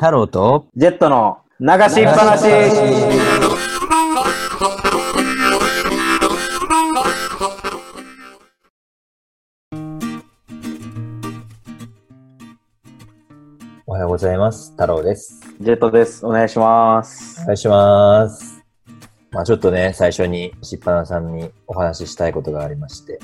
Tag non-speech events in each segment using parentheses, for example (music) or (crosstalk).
太郎とジェットの流しっぱなし。おはようございます。太郎です。ジェットです。お願いしますお。願いします。まあちょっとね、最初にしっぱなさんにお話ししたいことがありまして、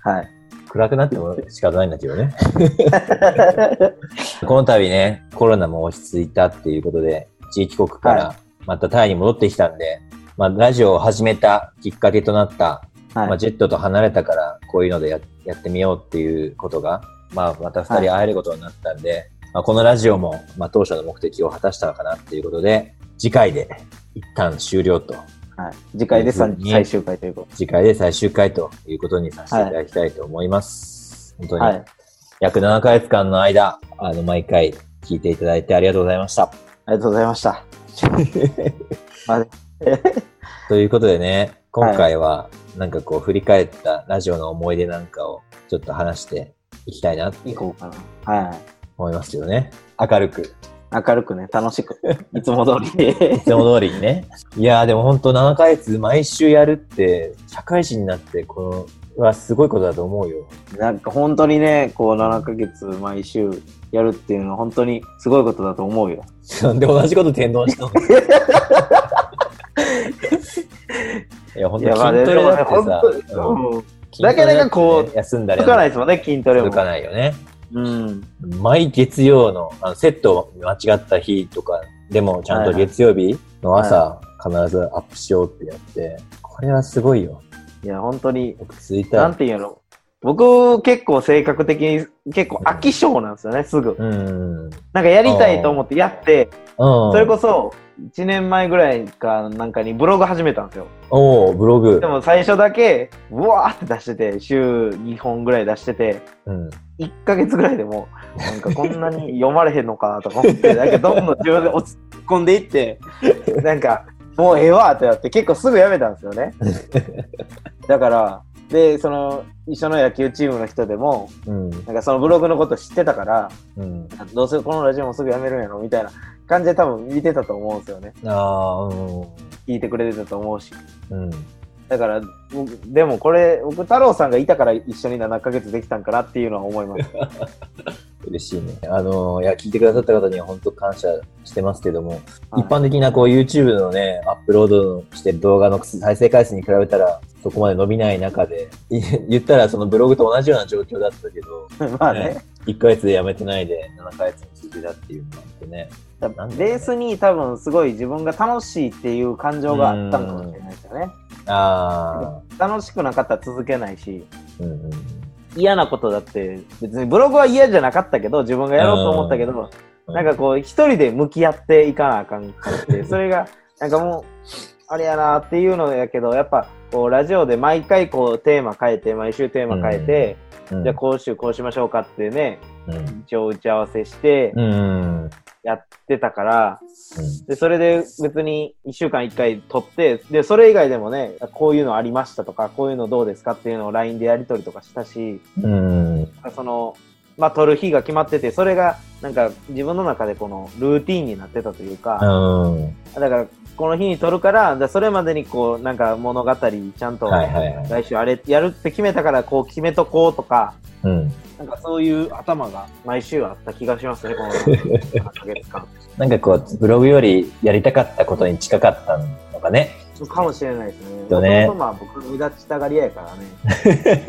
はい。暗くなっても仕方ないんだけどね。(laughs) この度ね、コロナも落ち着いたっていうことで、地域国からはまたタイに戻ってきたんで、まあラジオを始めたきっかけとなった、まあはい。ジェットと離れたからこういうのでややってみようっていうことが、まあまた二人会えることになったんで、まあ、このラジオも、まあ、当初の目的を果たしたのかなっていうことで、次回で一旦終了と、はい。次回で最終回というこ次回で最終回ということにさせていただきたいと思います。本当と。に、はい。約7ヶ月間の間、あの、毎回聞いていただいてありがとうございました。ありがとうございました。(laughs) あ (laughs) ということでね、今回は、なんかこう、振り返ったラジオの思い出なんかをちょっと話していきたいなって行こうかな。はい。思いますけどね。明るく。明るくね、楽しく。いつも通り (laughs) いつも通りにね。いやーでも本当7ヶ月毎週やるって、社会人になって、この、はすごいことだと思うよ。なんか本当にね、こう7ヶ月毎週やるっていうのは本当にすごいことだと思うよ。なんで同じこと天丼したの？(laughs) いや、本当筋トレだってさ、うんうんだけだけこう休んだり続かないですもんね、筋トレも続。かないよね。うん。毎月曜のあのセット間違った日とかでもちゃんと月曜日の朝、必ずアップしようってやって、これはすごいよ。いや、本当に、よく続いた。なんていうの僕、結構性格的に、結構飽き性なんですよね、すぐ。うん。うん。なんかやりたいと思ってやって、そそれこそ、1年前ぐらいかなんかにブログ始めたんですよ。おおブログで。も最初だけ、うわーって出してて、週2本ぐらい出してて、うん。1ヶ月ぐらいでもう、なんかこんなに読まれへんのかとか思って、なんかどんどん自分で落ち込んでいって、なんか、もうええわってなって、結構すぐやめたんですよね。(laughs) だから、で、その、一緒の野球チームの人でも、うん。なんかそのブログのこと知ってたから、うん。どうせこのラジオもすぐやめるんやろみたいな感じで多分見てたと思うんですよね。ああ、うん。聞いてくれてたと思うし。うん。だから、僕でもこれ、僕、太郎さんがいたから一緒に7ヶ月できたんかなっていうのは思います。(laughs) 嬉しいね。あの、いや、聞いてくださった方には本当感謝してますけども、はい一般的なこう YouTube のね、アップロードしてる動画の再生回数に比べたら、そこまで伸びない中で、い (laughs) 言ったらそのブログと同じような状況だったけど、(laughs) まあね。1ヶ月でやめてないで7ヶ月に続いたっていうのがあってね。ベースに多分すごい自分が楽しいっていう感情があったのかもしれないですよね。あ楽しくなかったら続けないし、あ、うんうん。嫌なことだって、別にブログは嫌じゃなかったけど、自分がやろうと思ったけど、なんかこう、一人で向き合っていかなあかんかって、(laughs) それが、なんかもう、あれやなっていうのやけど、やっぱ、こう、ラジオで毎回こう、テーマ変えて、毎週テーマ変えて、うん、じゃあ今週こうしましょうかってね、うん、一応打ち合わせしてうん。うん。やってたから、で、それで別に1週間1回撮って、で、それ以外でもね、こういうのありましたとか、こういうのどうですかっていうのを LINE でやり取りとかしたし、うん。その、まあ、撮る日が決まってて、それが、なんか、自分の中でこの、ルーティンになってたというか、うん。だから、この日に撮るから、だそれまでにこう、なんか物語、ちゃんと。来週あれやるって決めたから、こう決めとこうとか、うん。なんかそういう頭が毎週あった気がしますね、この (laughs) 3ヶ月間。なんかこう、ブログよりやりたかったことに近かったのかね。かもしれないですね。とねまあ僕、目立ちたがり屋やから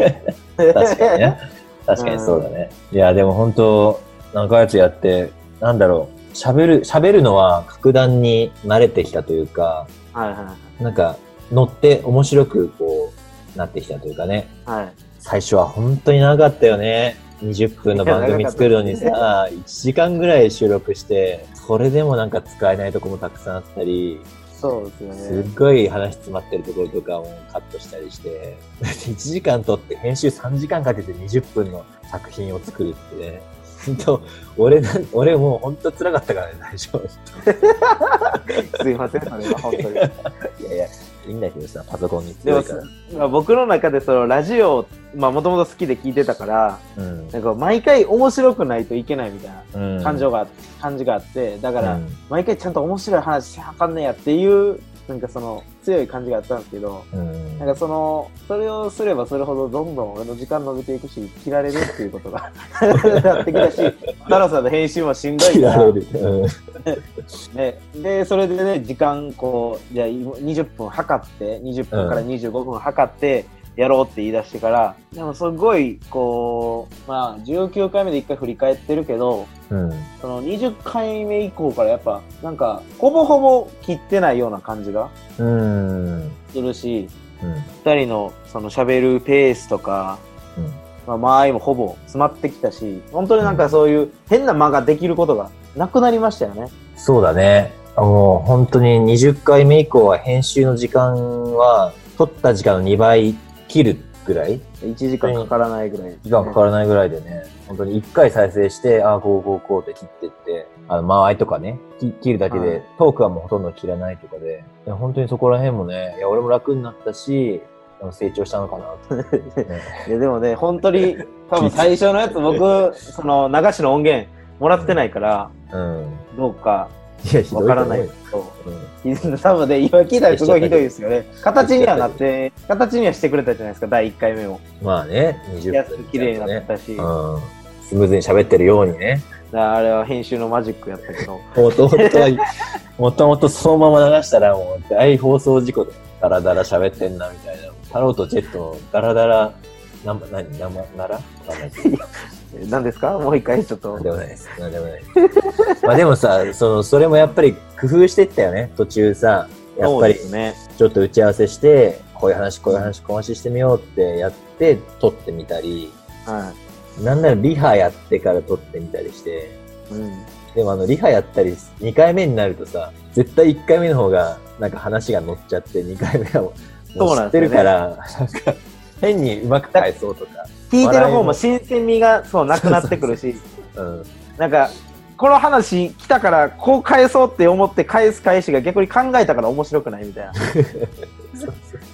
ね。(laughs) 確かにね。確かにそうだね。いや、でも本当、何ヶ月やって、なんだろう、喋る、喋るのは格段に慣れてきたというか、はいはいなんか、乗って面白くこう、なってきたというかね。はい。はい。最初は本当に長かったよね。20分の番組作るのにさ、(laughs) 1時間ぐらい収録して、それでもなんか使えないとこもたくさんあったり、そうですよすね。っごい話詰まってるところとかもカットしたりして、(laughs) 1時間撮って編集3時間かけて20分の作品を作るってね、(laughs) 本当俺な、俺もう本当辛かったからね、最初。(laughs) すいません、それは本当に。(laughs) いやいや、いいいんだけどさ、パソコンにでも強いから。まあ僕の中でそのラジオ、まあもともと好きで聞いてたから、うんなんか毎回面白くないといけないみたいなうん感情が、感じがあって、だから、うん毎回ちゃんと面白い話しはかんねやっていう、なんかその強い感じがあったんですけど、うん。なんかその、それをすればするほどどんどん俺の時間伸びていくし、切られるっていうことが (laughs) なってきたし、太郎さんの編集もしんどいから。うん。ね、で、それでね、時間こう、じゃあ20分測って、20分から25分測って、やろうって言い出してから、でもすごい、こう、まあ、19回目で一回振り返ってるけど、うん。その20回目以降からやっぱ、なんか、ほぼほぼ切ってないような感じがうん。するし、うん。二人のその喋るペースとか、うんまあ、間合いもほぼ詰まってきたし、本当になんかそういう変な間ができることがなくなりましたよね。そうだね。もう本当に20回目以降は編集の時間は、撮った時間の2倍切るぐらい？1時間かからないぐらい。時間かからないぐらいでね、本当に1回再生して、ああ、こうこうこうって切ってって、あの、間合いとかね、き切るだけで、はいトークはもうほとんど切らないとかで、本当にそこら辺もね、いや、俺も楽になったし、成長したのかなと、ね。(laughs) いやでもね、本当に、(laughs) 多分最初のやつ僕、その流しの音源もらってないから、うん。どうかわからないよけど、多分ね、今聞いたらすごいひどいですよね。形にはなって、形にはしてくれたじゃないですか、第1回目も。うんまあね、20やつ分。綺麗になったし、うん。スムーズに喋ってるようにね。らあれは編集のマジックやったけど、もともとは、もともとそのまま流したらもう大放送事故で、ダラダラ喋ってんなみたいな。太郎とジェット、ダラダラ、な、な、な、な、なら？わかんないけど。え何ですか？もう一回ちょっとなん。でもないです。なんでもないです。まあでもさ、その、それもやっぱり工夫していったよね。途中さ、やっぱりね。ちょっと打ち合わせして、こういう話、こういう話、こういう話してみようってやって、撮ってみたり、はなんならリハやってから撮ってみたりして、い。うん。でもあの、リハやったり、2回目になるとさ、絶対1回目の方が、なんか話が乗っちゃって、2回目はもう、知ってるから、なんか、変にうまく返そうとか。聞いてる方も新鮮味がそうなくなってくるし、うん。なんか、この話来たからこう返そうって思って返す返しが逆に考えたから面白くないみたいな。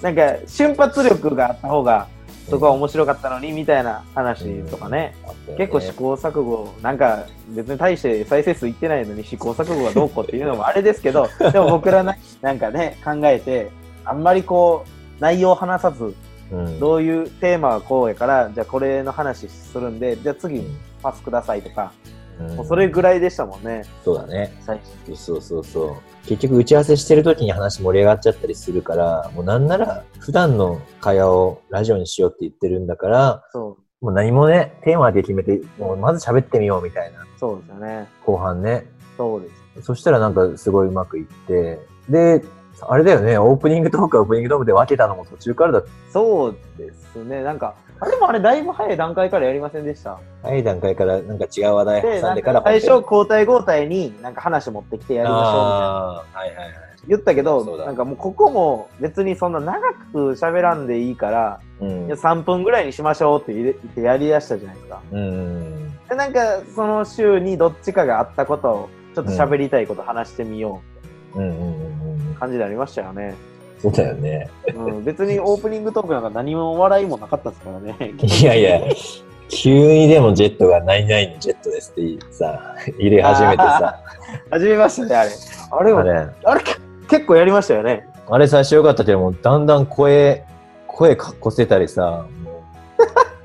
(laughs) なんか瞬発力があった方がそこは面白かったのにみたいな話とかね。結構試行錯誤、なんか別に対して再生数いってないのに試行錯誤がどうこうっていうのもあれですけど、でも僕らななんかね、考えて、あんまりこう、内容を話さず、うん。どういうテーマはこうやから、じゃあこれの話するんで、じゃあ次パスくださいとか、うんもうそれぐらいでしたもんね、そうだね。最初。そうそうそう。結局打ち合わせしてる時に話盛り上がっちゃったりするから、もうなんなら普段の会話をラジオにしようって言ってるんだから、そう、もう何もね、テーマで決めて、もうまず喋ってみようみたいな、そうですよね。後半ね。そうです。そしたらなんかすごいうまくいって、で、あれだよね、オープニングトークはオープニングトークで分けたのも途中からだっそうですね。なんか、あれもあれだいぶ早い段階からやりませんでした。た。早い段階からなんか違う話題挟んでからか最初交代交代になんか話持ってきてやりましょうみたいな。はいはいはい。言ったけどなんかもうここも別にそんな長く喋らんでいいから、うんいや3分ぐらいにしましょうって言ってやりだしたじゃないですか。うん。で、なんかその週にどっちかがあったことを、ちょっと喋りたいこと話してみようんうんうんうんう感じでありましたよね。そうだよね。うん、別にオープニングトークなんか何も笑いもなかったですからね。いやいや、急にでもジェットが何々のジェットですってさ、入れ始めてさ、始めましたね、あれ。あれは、あれ、あれけ結構やりましたよね。あれ最初良かったけども、だんだん声、声かっこせたりさ、もう、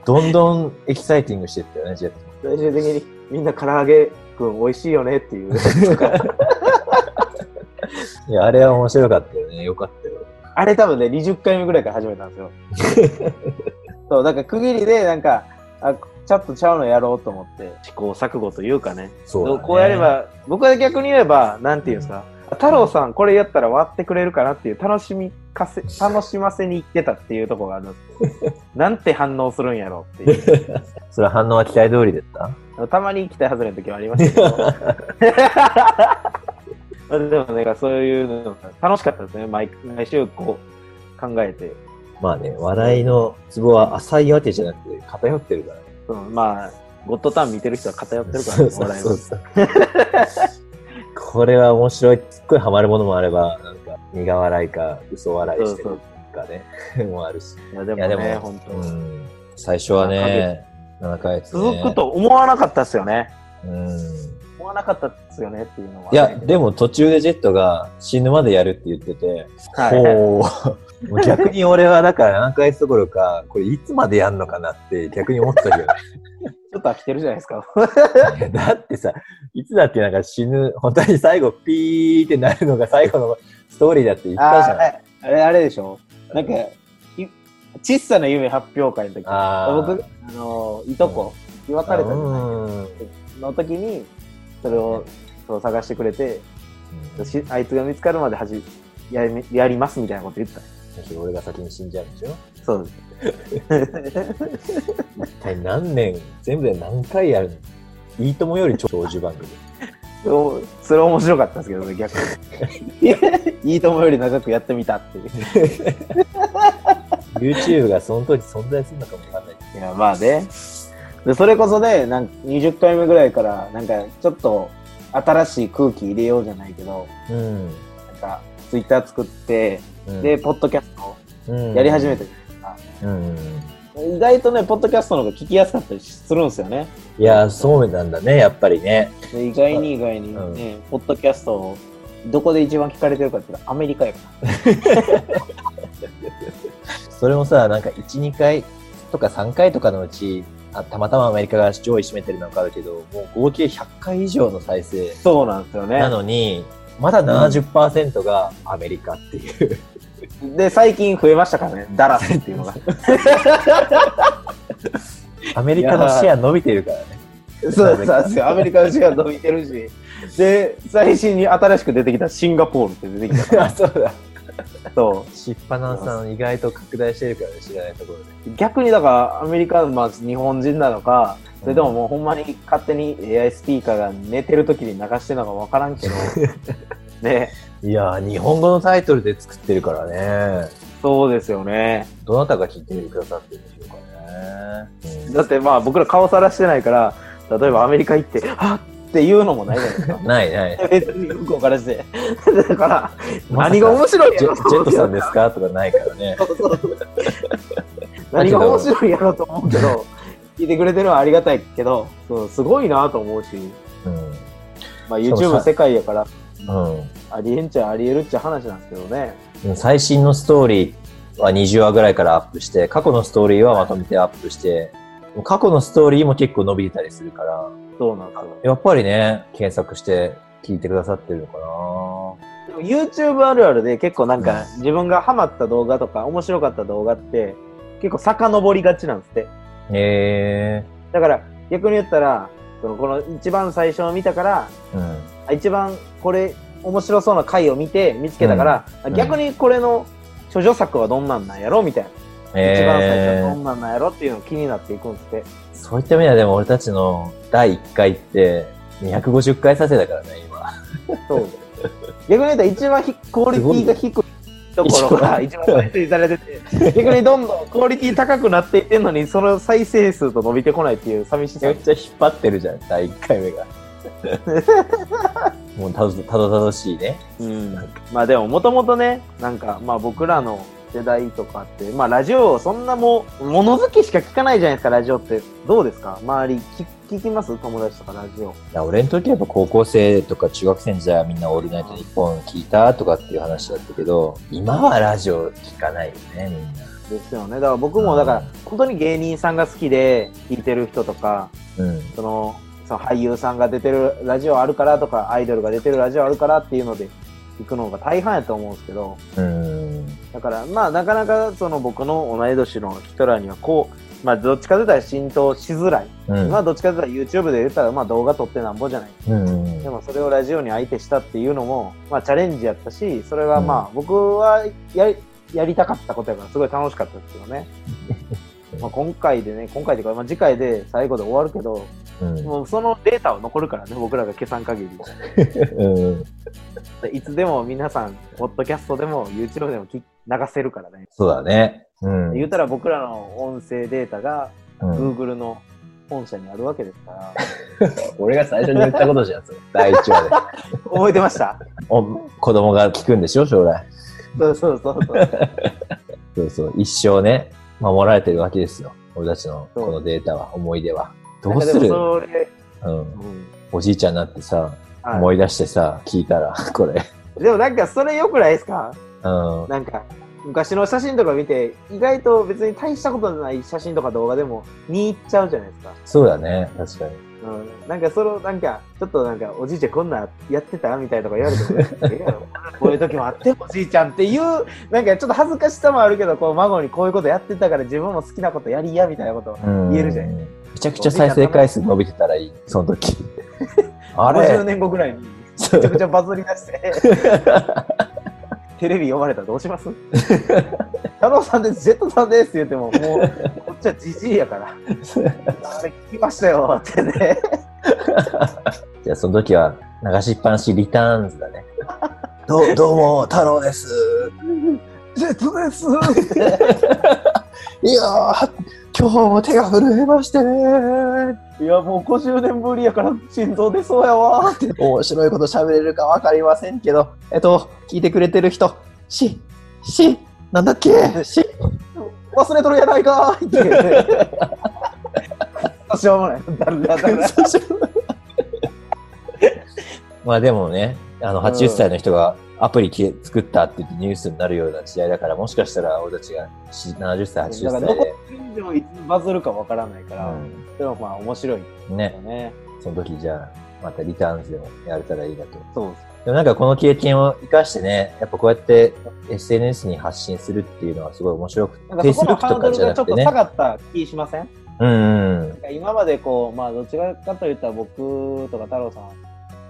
どんどんエキサイティングしてったよね、ジェット。(laughs) 最終的にみんな唐揚げくん美味しいよねっていう。(laughs) いや、あれは面白かったよね。よかったよ。あれ多分ね、20回目ぐらいから始めたんですよ。(laughs) そう、なんか区切りで、なんか、あちょっとちゃうのやろうと思って、試行錯誤というかね。そうだねこうやれば、僕は逆に言えば、なんていうんですか、太郎さんこれやったら割ってくれるかなっていう楽しみかせ、楽しませに行ってたっていうところがあるんです。(laughs) なんて反応するんやろうっていう。それは反応は期待通りだったたまに期待外れの時もありましたけど。でもね、そういうのが楽しかったですね。毎毎週こう考えて。まあね、笑いのツボは浅いわけじゃなくて偏ってるからね。うん、まあ、ゴッドタン見てる人は偏ってるからね、そうそう笑いの。そうそう。これは面白い。すっごいハマるものもあれば、なんか、苦笑いか、嘘笑いしてるそうかね、もあるし。いや、でもいや、でね、も、本当、うん、最初はね、7ヶ月、ね。続くと思わなかったっすよね。うん。思わなかったっすよねっていうのは。いや、でも途中でジェットが死ぬまでやるって言ってて、はい。(laughs) 逆に俺はだから7ヶ月どころか、これいつまでやんのかなって逆に思ってたけど。(laughs) ちょっと飽きてるじゃないですか。(laughs) だってさ、いつだってなんか死ぬ、本当に最後ピーってなるのが最後のストーリーだって言ったじゃん。あれ、あれでしょ。なんか、い小さな夢発表会の時、僕、あの、いとこ、別れたじゃないうん。の時に、それをそう探してくれて、しあいつが見つかるまではじやりやりますみたいなこと言った。俺が先に死んじゃうんでしょ？そう一体何年、全部で何回やるの？いいともより長寿番組。それそれ面白かったんですけどね、逆に。(laughs) いいともより長くやってみたっていう。(laughs) YouTube がその時存在するのかもわかんない。いや、まあね。で、それこそね、なんか20回目ぐらいから、なんかちょっと新しい空気入れようじゃないけど、うん。なんか Twitter 作って、うんで、ポッドキャストうんやり始めて、うん。意外とね、ポッドキャストの方が聞きやすかったりするんですよね。いや、そうなんだね、やっぱりね。で意外に意外にね、ポッドキャストをどこで一番聞かれてるかって言ったらアメリカやから。(laughs) それもさ、なんか1、2回とか3回とかのうち、あたまたまアメリカが上位占めてるのはわかるけど、もう合計100回以上の再生そうなんですよねな。のに、まだ70%がアメリカっていう。で、最近増えましたからね、ダラスっていうのが。(laughs) アメリカのシェア伸びてるからね。そうそうですよ。アメリカのシェア伸びてるし。で、最新に新しく出てきたシンガポールって出てきたから。あ、(laughs) そうだ。そしっぱなさん意外と拡大してるからね、知らないところで。う。逆にだから、アメリカ、まあ、日本人なのか、それとももうほんまに勝手に AI スピーカーが寝てる時に流してるのかわからんけど、(laughs) ね、いやー、日本語のタイトルで作ってるからね。そうですよね。どなたが聞いてくださってるんでしょうかね。うんだってまあ僕ら顔さらしてないから、例えばアメリカ行って、はっっていうのもないじゃないですか。ないない。別に向こうからして。だから、何が面白いやろジェットさんですか？とかないからね。そうそうそう何が面白いやろうと思うけど、聞いてくれてるのはありがたいけど、そうすごいなと思うし、まあ、しかもさ YouTube 世界やから、うん。ありえんちゃありえるっちゃ話なんですけどね。うん。最新のストーリーは20話ぐらいからアップして、過去のストーリーはまとめてアップして、過去のストーリーも結構伸びてたりするから、そうなんですよ。やっぱりね、検索して聞いてくださってるのかでも YouTube あるあるで結構なんか自分がハマった動画とか面白かった動画って結構遡りがちなんですって。なへだから逆に言ったら、そのこの一番最初を見たから、えうん。あ一番これ面白そうな回を見て見つけたから、ん逆にこれの処女作はどんなんなんやろみたいな。一番最初はどんなんなんやろっていうの気になっていくんですって。そういった意味ではでも俺たちの第1回って250回再生だからね、今。そう。逆に言ったら一番ひクオリティが低いところが一番再生されてて、逆にどんどんクオリティ高くなっていってんのに、その再生数と伸びてこないっていう寂しさめっ。ちゃ引っ張ってるじゃん、第1回目が。(laughs) もうたどたどたどしいね。うん。まあでももともとね、なんかまあ僕らの世代とかって、まあラジオそんなもう、物好きしか聞かないじゃないですか、ラジオって。どうですか周り聞きます友達とかラジオ。いや俺の時はやっぱ高校生とか中学生の時代はみんなオールナイトニッポン聞いたとかっていう話だったけど、今はラジオ聞かないよね、みんな。ですよね。だから僕もだから、本当に芸人さんが好きで聞いてる人とか、うん。その、その俳優さんが出てるラジオあるからとか、アイドルが出てるラジオあるからっていうので行くのが大半やと思うんですけど、うん。だからまあなかなかその僕の同い年の人らにはこう、まあどっちかというと浸透しづらい。うん。まあどっちかというと YouTube で言ったらまあ動画撮ってなんぼじゃない。うんでもそれをラジオに相手したっていうのも、まあチャレンジやったし、それがまあ僕はやり、やりたかったことやからすごい楽しかったですけどね。(laughs) まあ今回でね、今回というか、まあ次回で最後で終わるけど、うん。もうそのデータは残るからね、僕らが消さん限り。うん。いつでも皆さん、ポッドキャストでも YouTube でも流せるからね。そうだね。うん。言うたら僕らの音声データがうん、Google の本社にあるわけですから。(laughs) 俺が最初に言ったことじゃん。第1話で。(laughs) 覚えてました？お子供が聞くんでしょ、将来。そうそうそうそう。(laughs) そうそう。一生ね、守られてるわけですよ。俺たちのこのデータは、思い出は。どうする？うん。うんおじいちゃんになってさ、はい思い出してさ、聞いたら、これ。でもなんかそれ良くないですか？うん。なんか、昔の写真とか見て、意外と別に大したことない写真とか動画でも見入っちゃうじゃないですか。そうだね。確かに。うん。なんかその、なんか、ちょっとなんか、おじいちゃんこんなんやってたみたいなとか言われても、(laughs) ええやろこういう時もあっておじいちゃんっていう、なんかちょっと恥ずかしさもあるけど、こう孫にこういうことやってたから自分も好きなことやりやみたいなことうん言えるじゃん。めちゃくちゃ再生回数伸びてたらいい、その時。(laughs) あ50れ年後ぐらいに、めちゃくちゃバズり出して、テレビ読まれたらどうします？(laughs) 太郎さんです、ジェットさんですって言っても、もう、こっちはじじいやから。あれ聞きましたよってね。(laughs) じゃあその時は流しっぱなしリターンズだね。どうどうも、太郎です。ジェットですいやー、今日も手が震えましてね。いや、もう50年ぶりやから心臓出そうやわって。面白いこと喋れるかわかりませんけど、えっと、聞いてくれてる人、し、し、なんだっけ、し、忘れとるやないかーって。しょうもない。だらだら。まあでもね、あの、うん80歳の人がアプリき作ったって言ってニュースになるような時代だから、もしかしたら俺たちがし70歳、80歳だからどこで、でもいつバズるかわからないから、でもまあ面白いうん、ねよ、ね。その時じゃあ、またリターンズでもやれたらいいなと。そうです。でもなんかこの経験を生かしてね、やっぱこうやって SNS に発信するっていうのはすごい面白くて、なんかそこのハーがちょっと。下がった気しません？うんうん今までこう、まあどちらかといったら僕とか太郎さ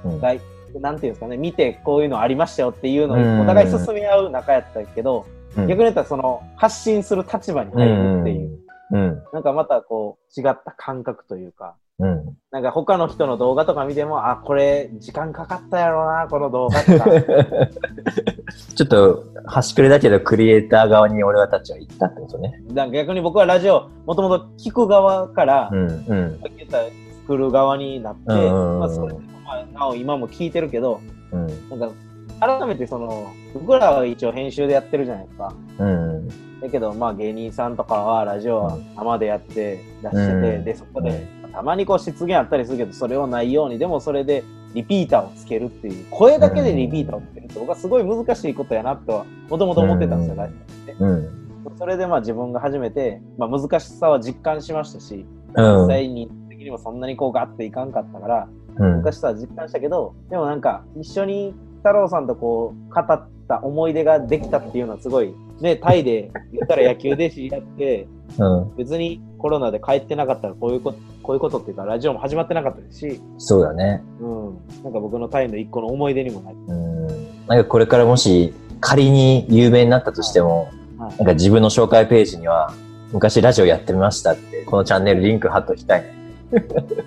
うん。んが、なんていうんですかね、見てこういうのありましたよっていうのうんをお互い進め合う仲やったけど、うん逆に言ったらその発信する立場に入るっていう、うん。なんかまたこう違った感覚というか、うん。なんか他の人の動画とか見ても、あ、これ時間かかったやろうな、この動画とか。(laughs) ちょっと端くれだけどクリエイター側に俺たちは行ったってことね。なんか逆に僕はラジオ、もともと聞く側から、うんうんさっき言った作る側になって、まあ、それでもまあなお今も聞いてるけど、うんなんか改めてその、僕らは一応編集でやってるじゃないですか。うんだけど、まあ芸人さんとかはラジオは生でやって出してて、うん。で、そこで、たまにこう失言あったりするけど、それをないように、でもそれでリピーターをつけるっていう、声だけでリピーターをつけるって、僕はすごい難しいことやなとは、もともと思ってたんですよ、うん。ラジオって。うんそれでまあ自分が初めて、まあ難しさは実感しましたし、うん。実際に的にもそんなにこうガッていかんかったから、うん。難しさは実感したけど、でもなんか一緒に太郎さんとこう語った思い出ができたっていうのはすごい、ね、タイで言ったら野球で知り合って、うん別にコロナで帰ってなかったらこういうこと、こういうことっていうかラジオも始まってなかったですし、そうだね。うん、なんか僕のタイの一個の思い出にもなり、うんなんかこれからもし仮に有名になったとしても、はいなんか自分の紹介ページには昔ラジオやってましたって、このチャンネルリンク貼っときたいね。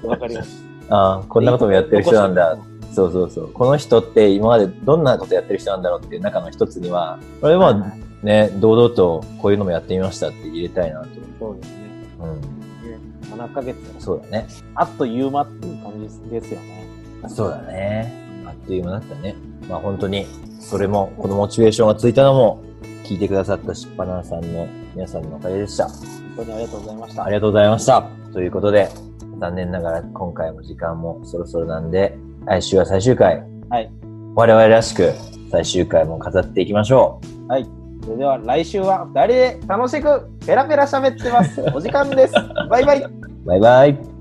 わかります。(laughs) ああ、こんなこともやってる人なんだ。そうそうそう。この人って今までどんなことやってる人なんだろうっていう中の一つには、これもはいはいね、堂々とこういうのもやってみましたって入れたいなと。そうですね。うん。ね7ヶ月、そうだね。あっという間っていう感じですよね。そうだね。あっという間だったね。まあ本当に、それも、このモチベーションがついたのも、聞いてくださったしっぱなさんの皆さんのおかげでした。本当にありがとうございました。ありがとうございました。ということで、残念ながら今回も時間もそろそろなんで、来週は最終回。はい。我々らしく最終回も飾っていきましょう。はい。それでは来週は2人で楽しくペラペラ喋ってます。お時間です。バイバイ。バイバイ。